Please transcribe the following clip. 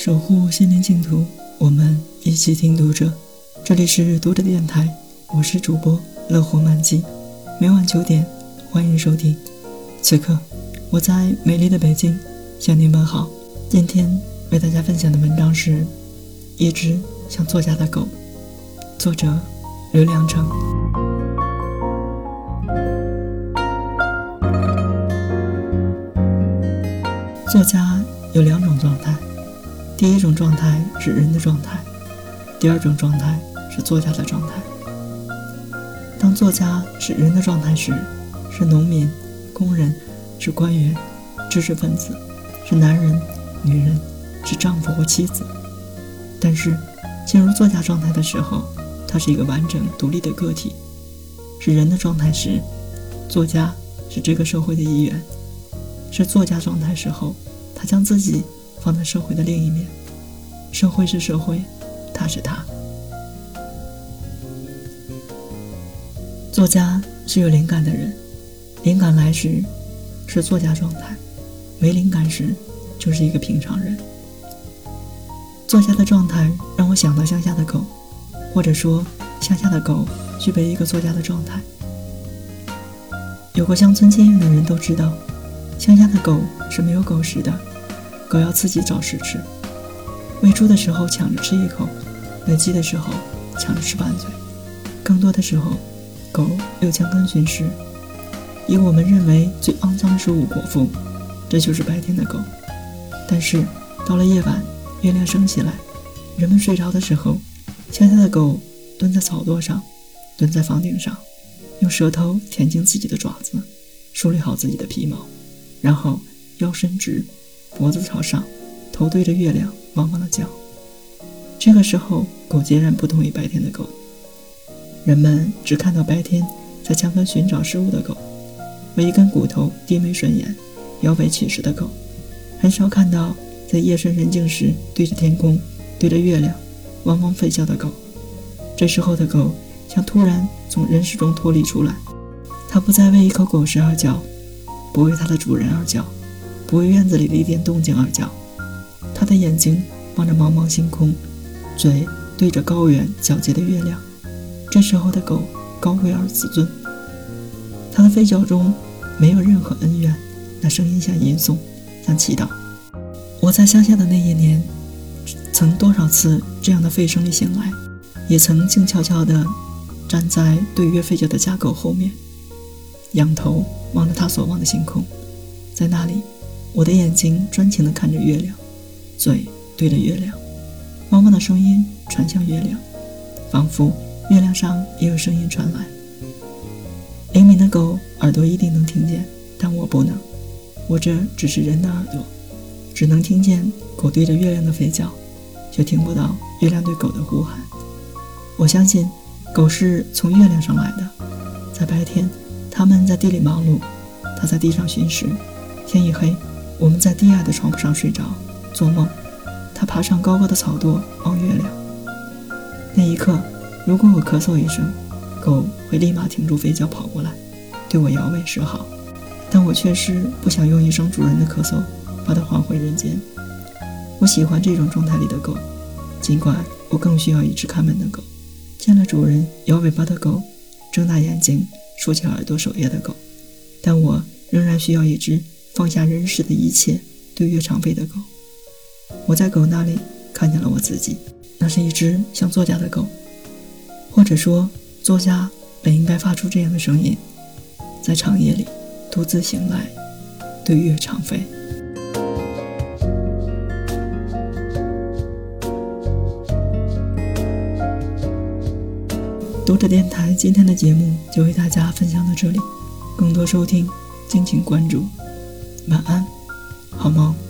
守护心灵净土，我们一起听读者。这里是读者电台，我是主播乐活满记。每晚九点，欢迎收听。此刻，我在美丽的北京向您问好。今天为大家分享的文章是《一只像作家的狗》，作者刘良成。作家有两种状态。第一种状态是人的状态，第二种状态是作家的状态。当作家是人的状态时，是农民、工人，是官员、知识分子，是男人、女人，是丈夫或妻子。但是，进入作家状态的时候，他是一个完整独立的个体。是人的状态时，作家是这个社会的一员。是作家状态时候，他将自己。放在社会的另一面，社会是社会，他是他。作家是有灵感的人，灵感来时是作家状态，没灵感时就是一个平常人。作家的状态让我想到乡下的狗，或者说乡下的狗具备一个作家的状态。有过乡村经验的人都知道，乡下的狗是没有狗食的。狗要自己找食吃，喂猪的时候抢着吃一口，喂鸡的时候抢着吃半嘴，更多的时候，狗又将根寻食，以我们认为最肮脏的食物果腹，这就是白天的狗。但是到了夜晚，月亮升起来，人们睡着的时候，乡下的狗蹲在草垛上，蹲在房顶上，用舌头舔净自己的爪子，梳理好自己的皮毛，然后腰伸直。脖子朝上，头对着月亮，汪汪的叫。这个时候，狗截然不同于白天的狗。人们只看到白天在墙根寻找食物的狗，为一根骨头低眉顺眼、摇尾乞食的狗，很少看到在夜深人静时对着天空、对着月亮汪汪吠叫的狗。这时候的狗像突然从人世中脱离出来，它不再为一口狗食而叫，不为它的主人而叫。不为院子里的一点动静而叫，他的眼睛望着茫茫星空，嘴对着高远皎洁的月亮。这时候的狗高贵而自尊，它的吠叫中没有任何恩怨，那声音像吟诵，像祈祷。我在乡下的那一年，曾多少次这样的吠声里醒来，也曾静悄悄地站在对月吠叫的家狗后面，仰头望着它所望的星空，在那里。我的眼睛专情地看着月亮，嘴对着月亮，汪汪的声音传向月亮，仿佛月亮上也有声音传来。灵敏的狗耳朵一定能听见，但我不能，我这只是人的耳朵，只能听见狗对着月亮的吠叫，却听不到月亮对狗的呼喊。我相信，狗是从月亮上来的，在白天，它们在地里忙碌，它在地上寻食，天一黑。我们在低矮的床铺上睡着，做梦。他爬上高高的草垛望月亮。那一刻，如果我咳嗽一声，狗会立马停住飞脚跑过来，对我摇尾示好。但我确实不想用一声主人的咳嗽把它还回人间。我喜欢这种状态里的狗，尽管我更需要一只看门的狗，见了主人摇尾巴的狗，睁大眼睛竖起耳朵守夜的狗。但我仍然需要一只。放下人世的一切，对月长飞的狗。我在狗那里看见了我自己，那是一只像作家的狗，或者说，作家本应该发出这样的声音，在长夜里独自醒来，对月长飞。读者电台今天的节目就为大家分享到这里，更多收听敬请关注。晚安，好梦。